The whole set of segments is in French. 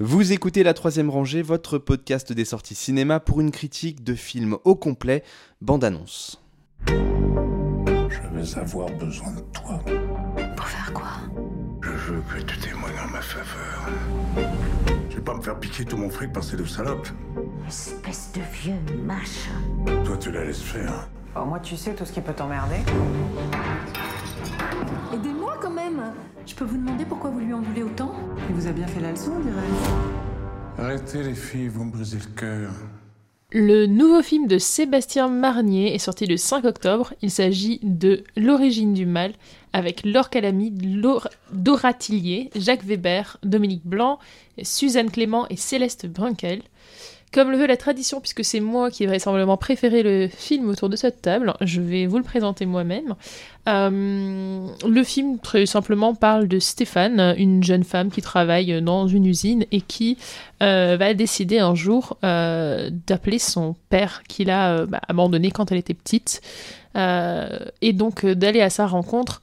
Vous écoutez La Troisième Rangée, votre podcast des sorties cinéma pour une critique de film au complet, bande-annonce. Je vais avoir besoin de toi. Pour faire quoi? Je veux que tu témoignes en ma faveur. Je vais pas me faire piquer tout mon fric par ces deux salopes. Espèce de vieux machin. Toi, tu la laisses faire. Moi, tu sais tout ce qui peut t'emmerder. Je peux vous demander pourquoi vous lui en voulez autant Il vous a bien fait la leçon, dirais-je. Arrêtez les filles, vous me brisez le cœur. Le nouveau film de Sébastien Marnier est sorti le 5 octobre. Il s'agit de L'origine du mal avec Laure Calamy, Laure- Dora Tillier, Jacques Weber, Dominique Blanc, Suzanne Clément et Céleste Brunkel. Comme le veut la tradition, puisque c'est moi qui ai vraisemblablement préféré le film autour de cette table, je vais vous le présenter moi-même. Euh, le film, très simplement, parle de Stéphane, une jeune femme qui travaille dans une usine et qui euh, va décider un jour euh, d'appeler son père qu'il a bah, abandonné quand elle était petite et donc d'aller à sa rencontre.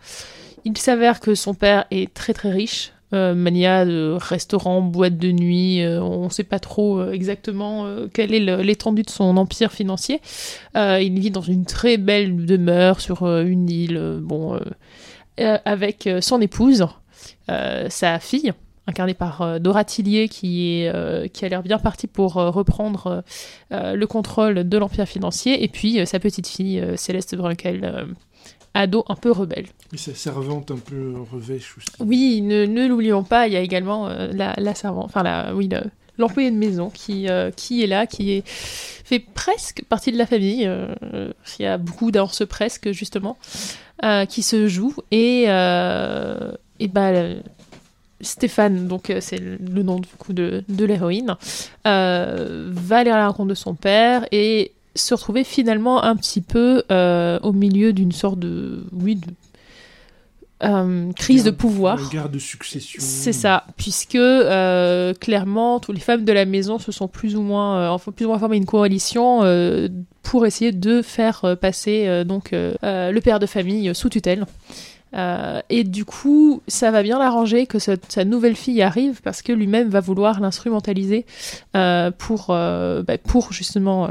Il s'avère que son père est très très riche, mania de restaurants, boîtes de nuit, euh, on ne sait pas trop euh, exactement euh, quelle est l'étendue de son empire financier. Euh, il vit dans une très belle demeure sur euh, une île, euh, bon, euh, euh, avec euh, son épouse, euh, sa fille, incarnée par euh, Dora Tillier, qui, est, euh, a l'air bien partie pour euh, reprendre euh, euh, le contrôle de l'empire financier, et puis euh, sa petite fille, euh, Céleste Brunkel, euh, ado un peu rebelle. Et sa servante un peu revêche aussi. Oui, ne, ne l'oublions pas, il y a également euh, la, la servante, enfin la, oui, le- l'employé de maison qui, euh, qui est là, qui est, fait presque partie de la famille. euh, il y a beaucoup d'avance presque, justement, euh, qui se joue. Et, et bah, Stéphane, donc c'est le nom du coup de, de l'héroïne, va aller à la rencontre de son père et se retrouver finalement un petit peu euh, au milieu d'une sorte de, oui, de, euh, crise de pouvoir. Une guerre de succession. C'est ça, puisque euh, clairement, toutes les femmes de la maison se sont plus ou moins, euh, enfin, plus ou moins formé une coalition pour essayer de faire passer donc le père de famille sous tutelle. Et du coup, ça va bien l'arranger que cette- sa nouvelle fille arrive parce que lui-même va vouloir l'instrumentaliser pour, bah, pour justement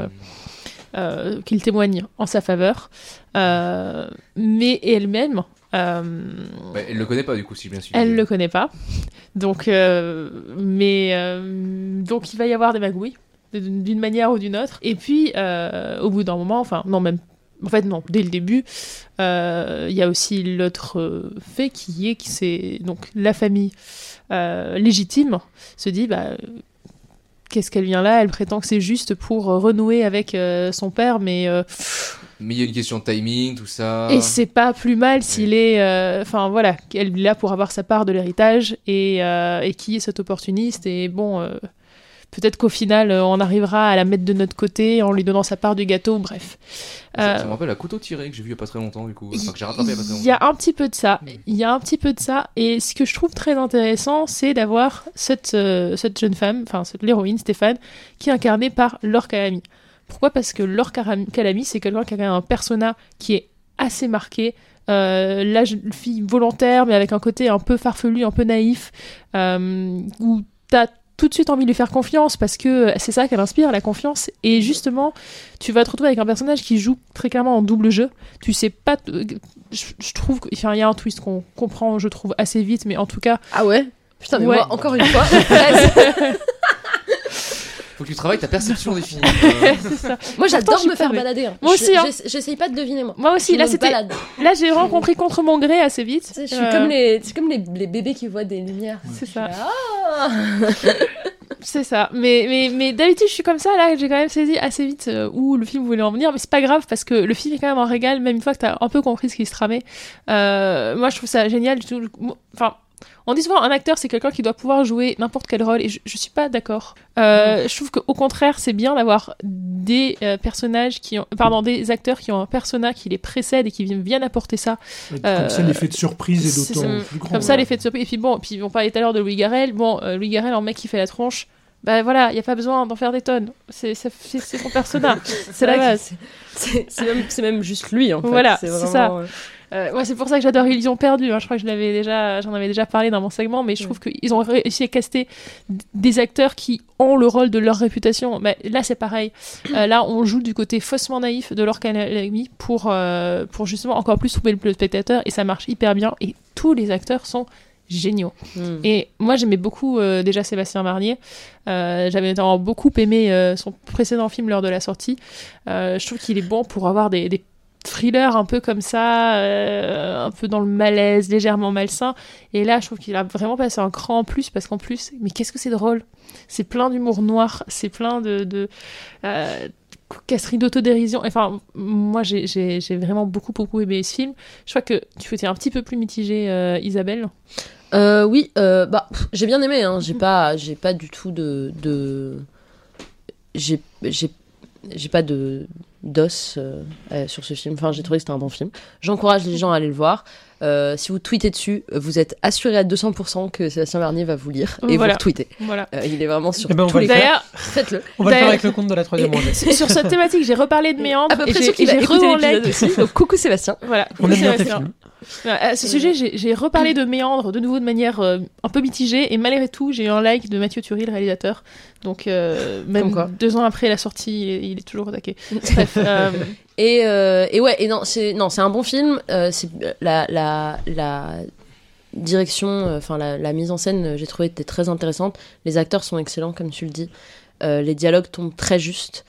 euh, qu'il témoigne en sa faveur. Euh, mais elle-même, euh, Bah, elle le connaît pas du coup, si bien suivi. elle le connaît pas. Donc, euh, mais donc il va y avoir des magouilles d'une manière ou d'une autre. Et puis, au bout d'un moment, enfin non même, en fait non, dès le début, euh, il y a aussi l'autre euh, fait qui est que c'est donc la famille euh, légitime se dit bah qu'est-ce qu'elle vient là? Elle prétend que c'est juste pour euh, renouer avec euh, son père, mais euh, Mais il y a une question de timing, tout ça. et c'est pas plus mal s'il est. Enfin voilà, qu'elle est là pour avoir sa part de l'héritage et, et qui est cet opportuniste. Et bon, peut-être qu'au final, euh, on arrivera à la mettre de notre côté en lui donnant sa part du gâteau. Bref. Ça, Euh, ça me rappelle la couteau tiré que j'ai vu il y a pas très longtemps du coup. Enfin, que j'ai rattrapé il y a pas très il y a un petit peu de ça. Il y a un petit peu de ça. Et ce que je trouve très intéressant, c'est d'avoir cette, euh, cette jeune femme, enfin cette- l'héroïne Stéphane, qui est incarnée par Laure Calamy. Pourquoi? Parce que Laure Calamy, c'est quelqu'un qui a quand même un persona qui est assez marqué. Euh, la jeune fille volontaire, mais avec un côté un peu farfelu, un peu naïf, euh, où t'as tout de suite envie de lui faire confiance parce que c'est ça qu'elle inspire, la confiance. Et justement, tu vas te retrouver avec un personnage qui joue très clairement en double jeu. Tu sais pas. Je, je trouve qu'il y a un twist qu'on comprend, je trouve, assez vite, mais en tout cas. Ah ouais? Putain, mais Ouais. moi, encore une fois, Faut que tu travailles ta perception des films. Euh, ça. moi j'adore me faire savais. balader. hein. Moi Je- aussi, hein. j'essa- J'essaye pas de deviner, moi. Moi aussi, Je là, c'était. Là, j'ai vraiment compris contre mon gré assez vite. Tu sais, je suis Euh, comme, les, c'est comme les, les bébés qui voient des lumières. C'est ça. Ah C'est ça. Mais, mais, mais d'habitude, je suis comme ça. Là, j'ai quand même saisi assez vite euh, où le film voulait en venir. Mais c'est pas grave parce que le film est quand même un régal, même une fois que t'as un peu compris ce qui se tramait. Euh, moi, je trouve ça génial. du tout. Enfin. On dit souvent un acteur c'est quelqu'un qui doit pouvoir jouer n'importe quel rôle et je, je suis pas d'accord. Euh, Je trouve qu'au contraire c'est bien d'avoir des euh, personnages qui ont, pardon des acteurs qui ont un persona qui les précède et qui viennent bien apporter ça Comme Euh, ça, l'effet de surprise est d'autant plus grand. Comme ça, ouais. l'effet de surprise. Et puis bon, puis on parlait tout à l'heure de Louis Garrel. Bon, euh, Louis Garrel, en mec qui fait la tronche, bah voilà, il n'y a pas besoin d'en faire des tonnes. C'est son persona. c'est la base. c'est- même, c'est même juste lui, en fait. Voilà, c'est ça. euh, Euh, moi, c'est pour ça que j'adore Illusion perdue. hein. Je crois que je l'avais déjà, j'en avais déjà parlé dans mon segment, mais je trouve qu'ils ont réussi à caster des acteurs qui ont le rôle de leur réputation. Mais là, c'est pareil. Euh, là, on joue du côté faussement naïf de leur Academy pour, euh, pour justement encore plus soulever le spectateur, et ça marche hyper bien. Et tous les acteurs sont géniaux. Hmm. Et moi, j'aimais beaucoup euh, déjà Sébastien Marnier. Euh, J'avais notamment beaucoup aimé euh, son précédent film lors de la sortie. Je trouve qu'il est bon pour avoir des, des thrillers un peu comme ça, euh, un peu dans le malaise, légèrement malsain. Et là, je trouve qu'il a vraiment passé un cran en plus parce qu'en plus, mais qu'est-ce que c'est drôle C'est plein d'humour noir, c'est plein de. de euh, casserie d'autodérision. Enfin, moi, j'ai- vraiment beaucoup, beaucoup aimé ce film. Je crois que tu étais un petit peu plus mitigée, euh, Isabelle. Euh, oui, bah, j'ai bien aimé. Hein. J'ai pas, j'ai pas du tout de, de... j'ai, j'ai, pas de d'os euh, euh, sur ce film. Enfin, j'ai trouvé que c'était un bon film. J'encourage les gens à aller le voir. Euh, si vous tweetez dessus, vous êtes assuré à 200% que Sébastien Vernier va vous lire et Voilà. vous retweetez. Voilà. Euh, il est vraiment sur Eh ben, on tous les. D'ailleurs, Faites-le. On va le faire avec le compte de la troisième rangée. sur cette thématique, j'ai reparlé de Méandre. À peu près j'ai- sûr qu'il et va j'ai like. aussi. Donc, coucou Sébastien. Voilà. On aime bien tes Sébastien. films. Voilà, À ce sujet, j'ai reparlé de Méandre de nouveau de manière euh, un peu mitigée et malgré tout, j'ai eu un like de Mathieu Thury, le réalisateur. Donc, euh, même quoi. deux ans après la sortie, il est, il est toujours attaqué. Bref, euh, Et, euh, et ouais, et non, c'est un bon film. Euh, c'est la, la, la direction, euh, enfin la, la mise en scène, euh, j'ai trouvé était très intéressante. Les acteurs sont excellents, comme tu le dis. Euh, les dialogues tombent très justes.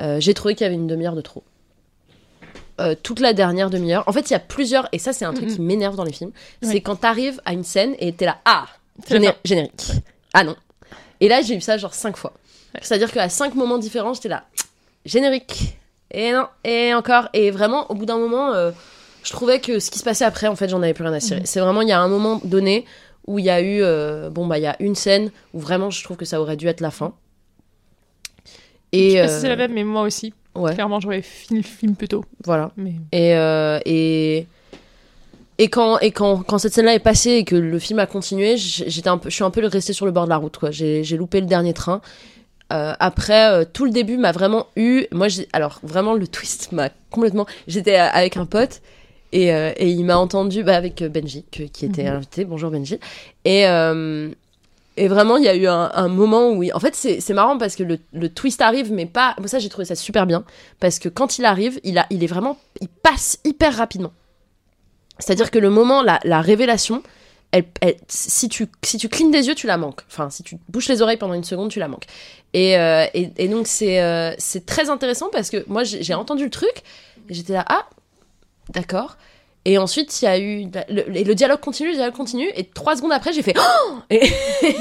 Euh, j'ai trouvé qu'il y avait une demi-heure de trop. Euh, toute la dernière demi-heure. En fait, il y a plusieurs, et ça, c'est un truc Mhm. qui m'énerve dans les films. C'est quand t'arrives à une scène et t'es là, ah, géné- générique. Ah non. Et là, j'ai eu ça genre cinq fois. C'est-à-dire qu'à cinq moments différents, j'étais là, générique. Et non, et encore. Et vraiment, au bout d'un moment, euh, je trouvais que ce qui se passait après, en fait, j'en avais plus rien à cirer. Mhm. C'est vraiment, il y a un moment donné où il y a eu, euh, bon, bah, il y a une scène où vraiment, je trouve que ça aurait dû être la fin. je Et sais pas si c'est la même, mais moi aussi. Ouais, Clairement, j'aurais fini le film plus tôt. voilà. Mais... Et, euh, et, et, quand, et quand, quand cette scène-là est passée et que le film a continué, j'étais un peu, je suis un peu restée sur le bord de la route. quoi. J'ai j'ai loupé le dernier train. Euh, après, euh, tout le début m'a vraiment eu. Moi, alors vraiment, le twist m'a complètement. J'étais avec un pote et, et il m'a entendu bah, avec Benji, que- qui était Mhm. invité. Bonjour Benji. Et, et vraiment, il y a eu un, moment où. En fait, c'est marrant parce que le, le twist arrive, mais pas. Moi, ça, j'ai trouvé ça super bien. Parce que quand il arrive, il, a, il est vraiment. Il passe hyper rapidement. C'est-à-dire que le moment, la, la révélation, elle, elle- si, tu, si tu des yeux, tu la manques. Enfin, si tu bouches les oreilles pendant une seconde, tu la manques. Et, euh, et, donc, c'est euh, c'est très intéressant parce que moi, j'ai entendu le truc j'étais là, ah, d'accord. Et ensuite, il y a eu. Le, et le dialogue continue, le dialogue continue. Et trois secondes après, j'ai fait. Oh et,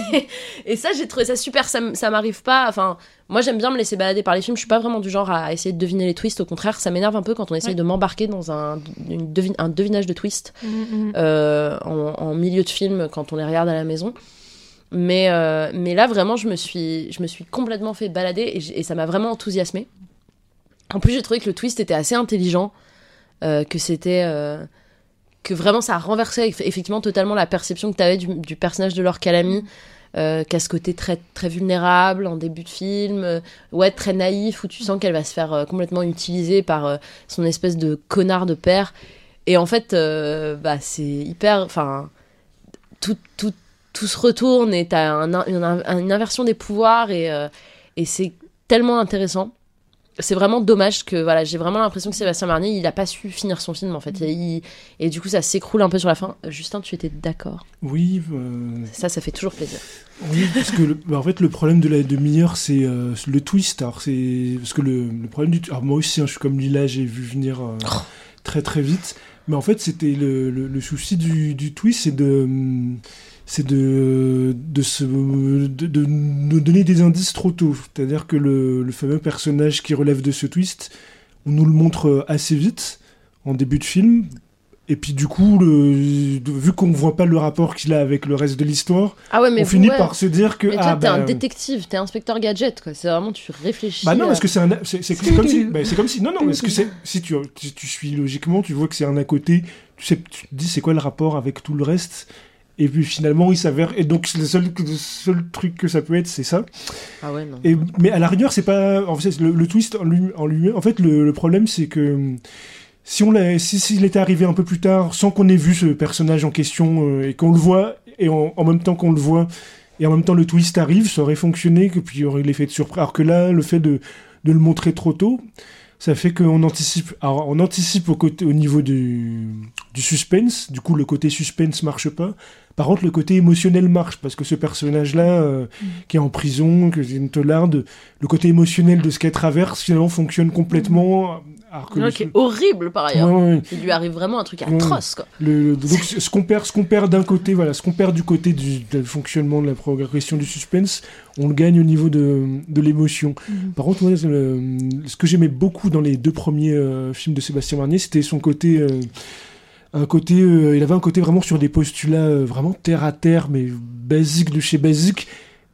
et ça, j'ai trouvé ça super. Ça, ça m'arrive pas. Enfin, moi, j'aime bien me laisser balader par les films. Je suis pas vraiment du genre à essayer de deviner les twists. Au contraire, ça m'énerve un peu quand on essaye Ouais. de m'embarquer dans un, une un devinage de twist Mhm. euh, en, en milieu de film quand on les regarde à la maison. Mais, euh, mais là, vraiment, je me suis, je me suis complètement fait balader et, et ça m'a vraiment enthousiasmé. En plus, j'ai trouvé que le twist était assez intelligent, que c'était. euh, que vraiment ça renversait eff- effectivement totalement la perception que tu avais du, personnage de Laure Calamy, euh, qu'à ce côté très, très vulnérable en début de film, euh, ouais, très naïf, où tu sens qu'elle va se faire euh, complètement utiliser par euh, son espèce de connard de père. Et en fait, euh, bah, c'est hyper. Enfin, tout, tout, tout se retourne et t'as un, une, une inversion des pouvoirs et, euh, et c'est tellement intéressant. C'est vraiment dommage que voilà, j'ai vraiment l'impression que Sébastien Marnier, il a pas su finir son film en fait. Et, il- et du coup, ça s'écroule un peu sur la fin. Justin, tu étais d'accord? Oui, euh, Ça, ça fait toujours plaisir. oui, parce que le- bah, en fait le problème de la demi-heure c'est euh, le twist. Alors c'est parce que le, le problème du, alors moi aussi, hein, je suis comme Lila, j'ai vu venir euh, très très vite. Mais en fait, c'était le, le, le souci du, du twist, c'est de hum, c'est de de, se, de de nous donner des indices trop tôt. C'est-à-dire que le, le fameux personnage qui relève de ce twist, on nous le montre assez vite en début de film. Et puis du coup, le, vu qu'on voit pas le rapport qu'il a avec le reste de l'histoire, Ah ouais, mais on vous, finit ouais. par se dire que Mais toi, ah t'es bah, un détective, t'es inspecteur gadget, quoi. C'est vraiment, tu réfléchis. bah non, parce que c'est un, c'est c'est- c'est comme si, bah, c'est comme si, non non, parce que si tu si tu suis logiquement, tu vois que c'est un à côté, tu sais, tu te dis c'est quoi le rapport avec tout le reste, et puis finalement il s'avère, et donc le seul le seul truc que ça peut être, c'est ça. Ah ouais, non. Et, mais à la rigueur, c'est pas. En fait, le, le twist en lui, en lui en fait, le, le problème, c'est que si on l'a, si s'il était arrivé un peu plus tard, sans qu'on ait vu ce personnage en question euh, et qu'on le voit et en, en même temps qu'on le voit et en même temps le twist arrive, ça aurait fonctionné que puis il y aurait l'effet de surprise. Alors que là, le fait de, de le montrer trop tôt, ça fait qu'on anticipe. Alors on anticipe au côté, au niveau du, du suspense. Du coup, le côté suspense marche pas. Par contre, le côté émotionnel marche parce que ce personnage-là, euh, qui est en prison, que c'est une teularde, le côté émotionnel de ce qu'elle traverse finalement fonctionne complètement. Alors que le- qui est horrible par ailleurs. Ouais, ouais. Il lui arrive vraiment un truc atroce, quoi. Le, le- donc ce qu'on perd, ce qu'on perd d'un côté, voilà, ce qu'on perd du côté du, du fonctionnement de la progression du suspense, on le gagne au niveau de, de l'émotion. Par contre, ouais, ce que j'aimais beaucoup dans les deux premiers euh, films de Sébastien Marnier, c'était son côté, euh, un côté, euh, il avait un côté vraiment sur des postulats euh, vraiment terre à terre, mais basique de chez basique.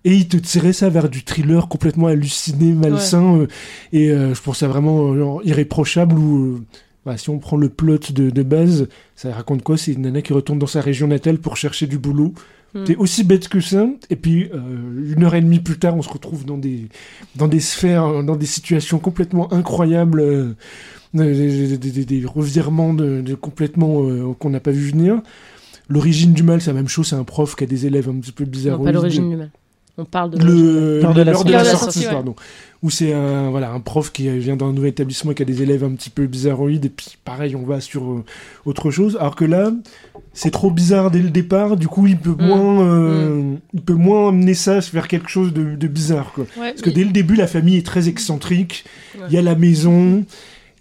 Et il te tirait ça vers du thriller complètement halluciné, malsain. euh, et je pense ça vraiment genre, irréprochable euh, bah, si on prend le plot de, de base, ça raconte quoi? C'est une nana qui retourne dans sa région natale pour chercher du boulot. Hmm. C'est aussi bête que ça. Et puis, euh, une heure et demie plus tard, on se retrouve dans des, dans des sphères, dans des situations complètement incroyables, euh, des, des- des- des revirements de, de complètement euh, qu'on n'a pas vu venir. L'origine du mal, c'est la même chose. C'est un prof qui a des élèves un petit peu bizarres. Non, pas l'origine du mal. On parle de. Le L'heure de la de la L'heure de la sortie, sortie, ouais. pardon. Où c'est un voilà un prof qui vient d'un nouvel établissement et qui a des élèves un petit peu bizarroïdes et puis pareil on va sur euh, autre chose. Alors que là c'est trop bizarre dès le départ. Du coup il peut Mm. moins euh, il peut moins amener ça vers quelque chose de, de bizarre quoi. Ouais, Parce que dès le début la famille est très excentrique. Il y a la maison.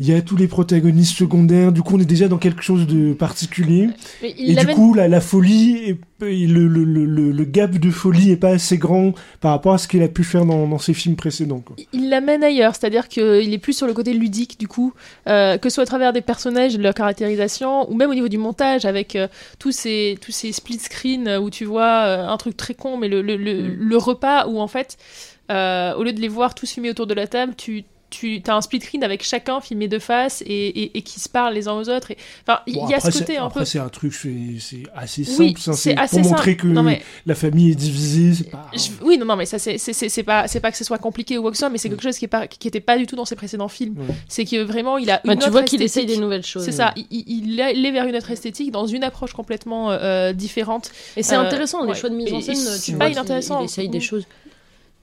Il y a tous les protagonistes secondaires, du coup on est déjà dans quelque chose de particulier. Et du coup, la, la folie, est- et le, le, le, le- le gap de folie est pas assez grand par rapport à ce qu'il a pu faire dans, dans ses films précédents. Quoi. il l'amène ailleurs, c'est-à-dire qu'il est plus sur le côté ludique du coup, euh, que ce soit à travers des personnages, leur caractérisation, ou même au niveau du montage avec euh, tous ces tous ces split screens euh, où tu vois euh, un truc très con, mais le, le, le, Mm. le repas où en fait, euh, au lieu de les voir tous filmés autour de la table, tu tu as un split screen avec chacun filmé de face et, et, et qui se parlent les uns aux autres. Enfin, il Bon, y a après, ce côté c'est- un après, peu. c'est un truc, c'est c'est assez Oui, simple. ça, c'est assez pour montrer simple. que Non, mais- la famille est divisée. C'est pas. Je- Oui, non, non, mais ça, c'est c'est- c'est- c'est pas, c'est pas que ce soit compliqué ou quoi que ce soit, mais c'est quelque chose qui, est pas, qui était pas du tout dans ses précédents films. Ouais. C'est que vraiment, il a une Bah, tu autre vois qu'il essaye des nouvelles choses. C'est ça, il, il, il est- il vers une autre esthétique dans une approche complètement euh, différente. Et c'est Euh, intéressant, les ouais. choix de mise en scène. c'est Tu pas vois inintéressant. Il essaye des Mm. choses.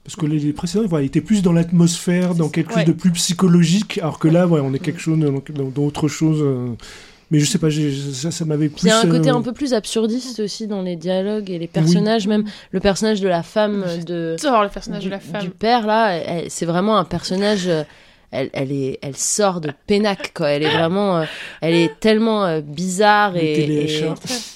Parce que les, les précédents, voilà, étaient plus dans l'atmosphère, dans quelque Ouais. chose de plus psychologique, alors que là, ouais, on est quelque chose dans, dans- dans autre chose. euh, Mais je sais pas, ça, ça m'avait plus. Il y a un côté euh, un peu plus absurdiste aussi dans les dialogues et les personnages, même le personnage de la femme de J'adore le personnage du, de la femme. du père là, c'est vraiment un personnage. Euh, Elle, elle est, elle sort de Pénac quoi. Elle est vraiment, euh, elle est tellement euh, bizarre et,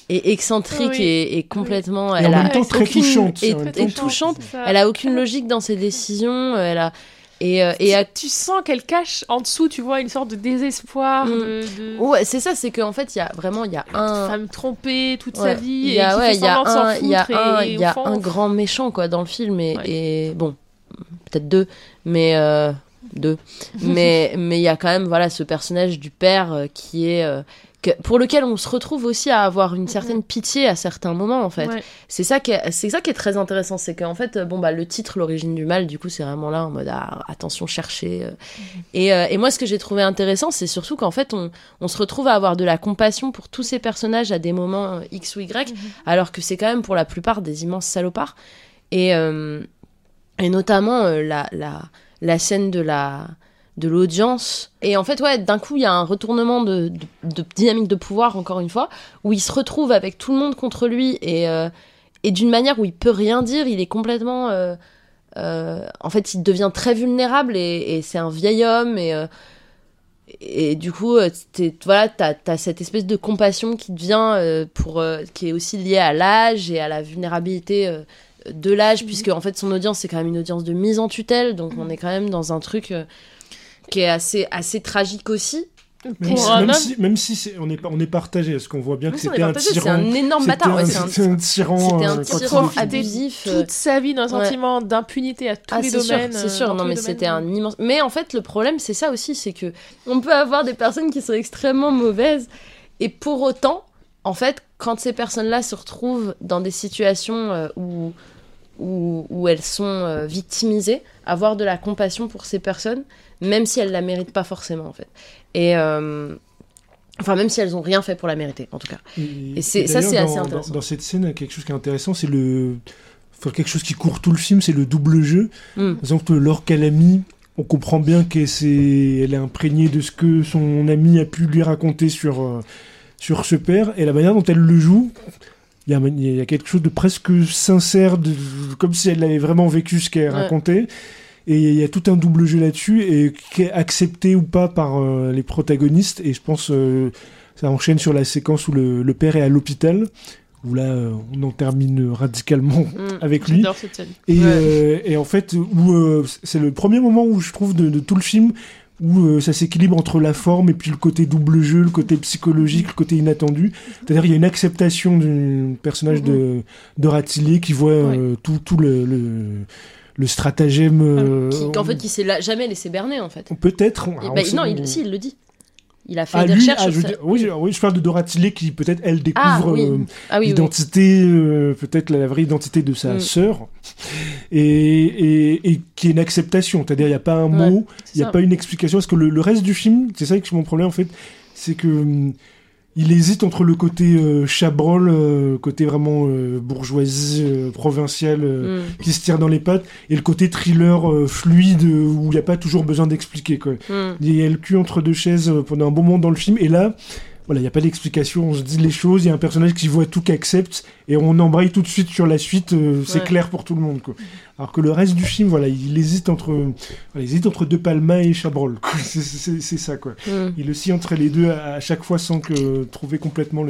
et, excentrique Oui. et, et complètement. Et elle en a même temps très aucune- touchante. Et très touchante. Elle a aucune logique dans ses décisions. Elle a et euh, et à- tu sens qu'elle cache en dessous, tu vois, une sorte de désespoir, Mm. de, de ouais, c'est ça, c'est qu'en fait il y a vraiment il y a un femme trompée toute Ouais, sa vie Il y et a, qui ouais, il y a semblant de s'en un, il y a foutre un, et il y a au fond, un grand méchant quoi dans le film et, Ouais. et bon, peut-être deux, mais euh, deux, mais mais il y a quand même voilà ce personnage du père euh, qui est euh, que, pour lequel on se retrouve aussi à avoir une certaine pitié à certains moments en fait. Ouais. C'est ça qui est, c'est ça qui est très intéressant, c'est qu'en fait bon bah le titre l'origine du mal du coup c'est vraiment là en mode ah, attention chercher euh. et, euh, et moi ce que j'ai trouvé intéressant c'est surtout qu'en fait on, on se retrouve à avoir de la compassion pour tous ces personnages à des moments euh, X ou Y alors que c'est quand même pour la plupart des immenses salopards et euh, et notamment euh, la, la la scène de la de l'audience. Et en fait ouais d'un coup il y a un retournement de, dynamique de pouvoir encore une fois où il se retrouve avec tout le monde contre lui et euh, et d'une manière où il peut rien dire. Il est complètement euh, euh, en fait il devient très vulnérable et, c'est un vieil homme et et du coup voilà t'as as cette espèce de compassion qui devient pour qui est aussi liée à l'âge et à la vulnérabilité de l'âge puisque en fait son audience c'est quand même une audience de mise en tutelle donc on est quand même dans un truc euh, qui est assez assez tragique aussi Même si, un même si, même si c'est- on est, on est partagé, parce qu'on voit bien que Même si est c'était un partagé, c'est tyran. un énorme C'était bâtard ouais, un- c'est un, C'était un tyran. c'était un euh, tyran abusif euh, toute sa vie d'un ouais. sentiment d'impunité à tous Ah, les c'est sûr, domaines. c'est sûr. dans Non, mais c'était un immense. Mais en fait, le problème, c'est ça aussi, c'est que on peut avoir des personnes qui sont extrêmement mauvaises, et pour autant, en fait, quand ces personnes-là se retrouvent dans des situations euh, où, où où elles sont euh, victimisées, avoir de la compassion pour ces personnes, même si elles la méritent pas forcément, en fait. Et euh, Enfin, même si elles ont rien fait pour la mériter, en tout cas. Et, ça, c'est assez intéressant. Dans, dans cette scène, quelque chose qui est intéressant, c'est le. Enfin, quelque chose qui court tout le film, c'est le double jeu. Mm. Par exemple, Laure Calamy, on comprend bien qu'elle elle est imprégnée de ce que son ami a pu lui raconter sur, euh, sur ce père, et la manière dont elle le joue. Il y, a, il y a quelque chose de presque sincère, de, comme si elle avait vraiment vécu ce qu'elle Ouais. racontait. Et il y a tout un double jeu là-dessus, et qui est accepté ou pas par euh, les protagonistes. Et je pense euh, ça enchaîne sur la séquence où le, le père est à l'hôpital, où là euh, on en termine radicalement Mm. avec lui. Cette scène. Et, Ouais. euh, et en fait, où c'est le premier moment où je trouve de, de tout le film où euh, ça s'équilibre entre la forme et puis le côté double jeu, le côté psychologique, le côté inattendu. C'est-à-dire il y a une acceptation du personnage de, de Ratillier qui voit euh, tout, tout le, le, le stratagème. euh, Qui, qu'en fait, qui s'est la- jamais laissé berner, en fait. Peut-être. On bah, non, il, si, il le dit. Il a fait Ah, des lui, recherches ah, je, ça. oui, je- oui, je parle de Doratilé qui peut-être elle découvre Ah, oui. euh, Ah oui, oui. l'identité, euh, peut-être la, la vraie identité de sa Mm. sœur, et, et, et qui est une acceptation. C'est-à-dire, il n'y a pas un mot, il n'y a pas une explication. Parce que le, le reste du film, c'est ça qui est mon problème en fait, c'est que hum, il hésite entre le côté euh, chabrol, euh, côté vraiment euh, bourgeoisie euh, provinciale. Mm. qui se tire dans les pattes et le côté thriller fluide où il n'y a pas toujours besoin d'expliquer quoi. Mm. Il y a le cul entre deux chaises pendant un bon moment dans le film et là voilà, il n'y a pas d'explication, on se dit les choses, il y a un personnage qui voit tout, qui accepte, et on embraye tout de suite sur la suite, euh, c'est Ouais. clair pour tout le monde. Quoi. Alors que le reste du film, voilà, il hésite entre, voilà, il hésite entre De Palma et Chabrol. C'est- ça, quoi. Mm. Il oscille entre les deux à, à chaque fois sans que trouver complètement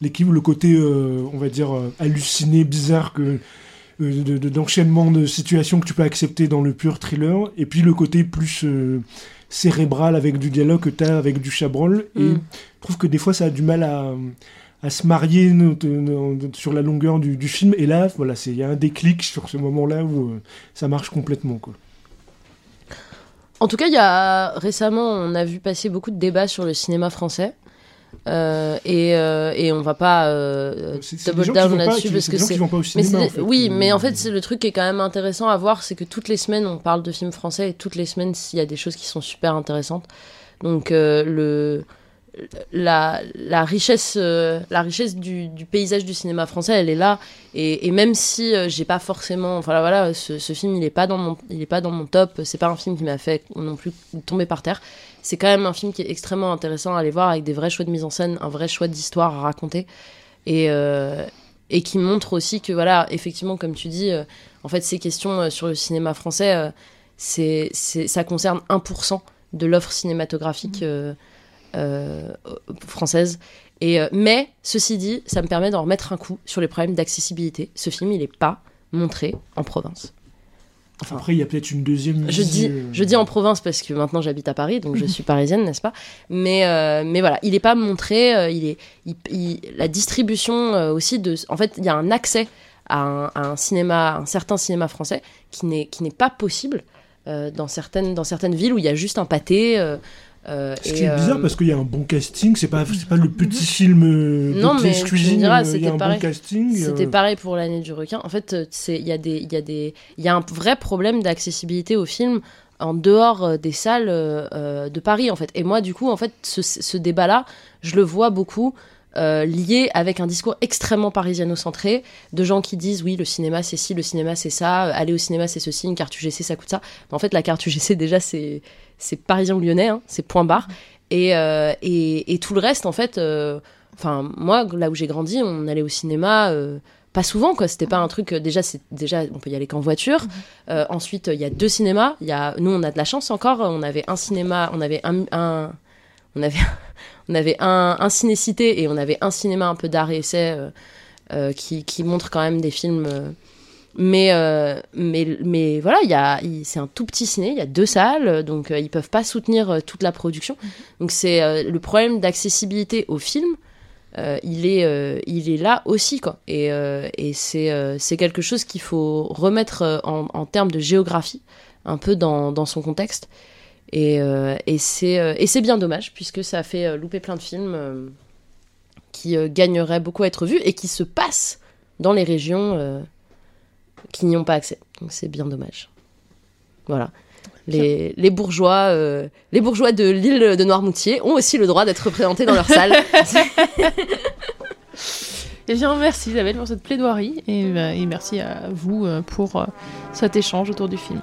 l'équilibre, le côté, euh, on va dire, euh, halluciné, bizarre que de- de- d'enchaînement de, situations que tu peux accepter dans le pur thriller, et puis le côté plus euh, cérébral avec du dialogue que tu as avec du chabrol. Et Mm. je trouve que des fois ça a du mal à, à se marier sur la longueur du, du film. Et là, voilà, c'est- il y a un déclic sur ce moment-là où euh, ça marche complètement. Quoi. En tout cas, il y a récemment, on a vu passer beaucoup de débats sur le cinéma français. Euh, et, euh, et on va pas euh, double down là-dessus parce que c'est au mais en fait. oui mais en Euh, fait c'est le truc qui est quand même intéressant à voir c'est que toutes les semaines on parle de films français et toutes les semaines il y a des choses qui sont super intéressantes donc le la, la richesse euh, la richesse du, du paysage du cinéma français elle est là. Et, et même si euh, j'ai pas forcément enfin voilà ce, ce film il est pas dans mon il est pas dans mon top c'est pas un film qui m'a fait non plus tomber par terre. C'est quand même un film qui est extrêmement intéressant à aller voir avec des vrais choix de mise en scène un vrai choix d'histoire à raconter. Et euh, et qui montre aussi que voilà effectivement comme tu dis euh, en fait ces questions sur le cinéma français c'est ça concerne 1% de l'offre cinématographique euh, française et euh, mais ceci dit ça me permet d'en remettre un coup sur les problèmes d'accessibilité ce film il est pas montré en province Après, il y a peut-être une deuxième. je dis, euh, je dis en province parce que maintenant j'habite à Paris, donc je suis parisienne, n'est-ce pas? Mais, euh, mais voilà, il n'est pas montré, euh, il est, il- il- la distribution euh, aussi de... En fait, il y a un accès à un, à un cinéma, un certain cinéma français qui n'est, qui n'est pas possible euh, dans, certaines, dans certaines villes où il y a juste un pâté. Euh, Ce et, qui est bizarre euh, parce qu'il y a un bon casting, c'est pas, c'est pas le petit film euh, Non, mais cuisine, euh, c'était pareil. bon casting. C'était pareil pour l'année du requin. En fait, c'est il y a des il y a des il y a un vrai problème d'accessibilité au film en dehors des salles de Paris en fait. Et moi du coup en fait ce, ce débat là, je le vois beaucoup euh, lié avec un discours extrêmement parisiano-centré de gens qui disent oui le cinéma c'est ci, le cinéma c'est ça, euh, aller au cinéma c'est ceci, une carte UGC ça coûte ça. En fait la carte UGC déjà c'est parisien ou lyonnais, hein, c'est point barre. Et, euh, et, et tout le reste en fait, enfin moi là où j'ai grandi on allait au cinéma pas souvent quoi c'était pas un truc déjà c'est déjà on peut y aller qu'en voiture ensuite il y a deux cinémas il y a nous on a de la chance encore on avait un cinéma on avait un, un- on avait on avait un, un ciné-cité et on avait un cinéma un peu d'art et essai euh, euh, qui, qui montre quand même des films euh, mais, mais, mais voilà, il y a, c'est un tout petit ciné, il y a deux salles, donc ils peuvent pas soutenir toute la production. Donc c'est le problème d'accessibilité au film, euh, il, est, euh, il est là aussi. Quoi. Et, euh, et c'est, c'est quelque chose qu'il faut remettre en, en termes de géographie, un peu dans, dans son contexte. Et, euh, et, c'est, euh, et c'est bien dommage, puisque ça a fait euh, louper plein de films qui gagneraient beaucoup à être vus et qui se passent dans les régions qui n'y ont pas accès. Donc c'est bien dommage. Voilà. Les, les bourgeois, euh, les bourgeois de l'île de Noirmoutier ont aussi le droit d'être représentés dans leur salle. Eh bien, merci Isabelle pour cette plaidoirie et, et merci à vous pour cet échange autour du film.